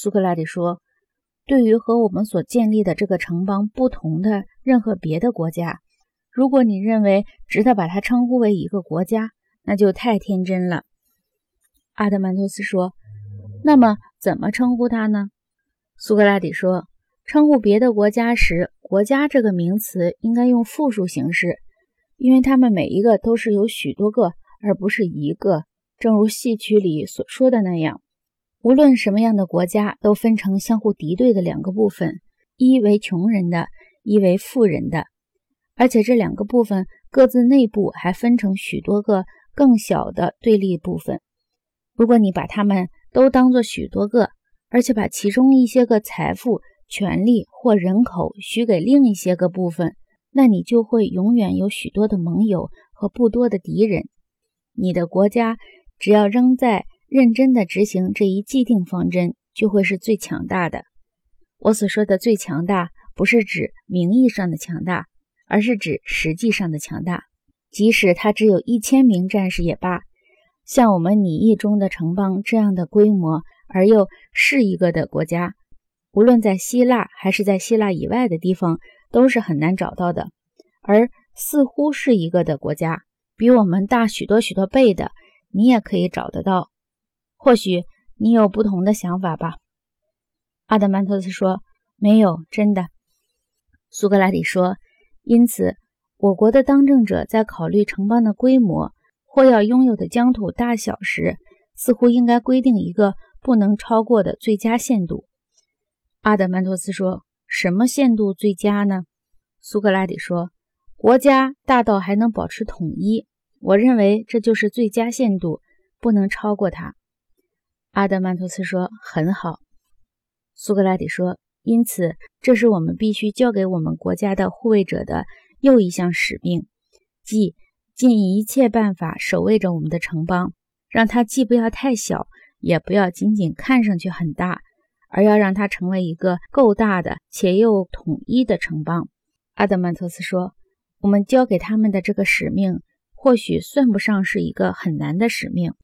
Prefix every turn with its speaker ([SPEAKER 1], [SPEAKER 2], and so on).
[SPEAKER 1] 苏格拉底说：“对于和我们所建立的这个城邦不同的任何别的国家，如果你认为值得把它称呼为一个国家，那就太天真了。”阿德曼托斯说：“那么怎么称呼它呢？”苏格拉底说：“称呼别的国家时，‘国家’这个名词应该用复数形式，因为它们每一个都是有许多个，而不是一个。正如戏曲里所说的那样。”无论什么样的国家，都分成相互敌对的两个部分：一为穷人的，一为富人的。而且这两个部分各自内部还分成许多个更小的对立部分。如果你把它们都当作许多个，而且把其中一些个财富、权力或人口许给另一些个部分，那你就会永远有许多的盟友和不多的敌人。你的国家只要仍在。认真的执行这一既定方针，就会是最强大的。我所说的最强大，不是指名义上的强大，而是指实际上的强大。即使他只有一千名战士也罢，像我们拟议中的城邦这样的规模而又是一个的国家，无论在希腊还是在希腊以外的地方，都是很难找到的。而似乎是一个的国家，比我们大许多许多倍的，你也可以找得到。或许你有不同的想法吧，阿德曼托斯说：“没有，真的。”苏格拉底说：“因此，我国的当政者在考虑城邦的规模或要拥有的疆土大小时，似乎应该规定一个不能超过的最佳限度。”阿德曼托斯说：“什么限度最佳呢？”苏格拉底说：“国家大到还能保持统一，我认为这就是最佳限度，不能超过它。”阿德曼托斯说：“很好。”苏格拉底说：“因此，这是我们必须交给我们国家的护卫者的又一项使命，即尽一切办法守卫着我们的城邦，让它既不要太小，也不要仅仅看上去很大，而要让它成为一个够大的且又统一的城邦。”阿德曼托斯说：“我们交给他们的这个使命，或许算不上是一个很难的使命。”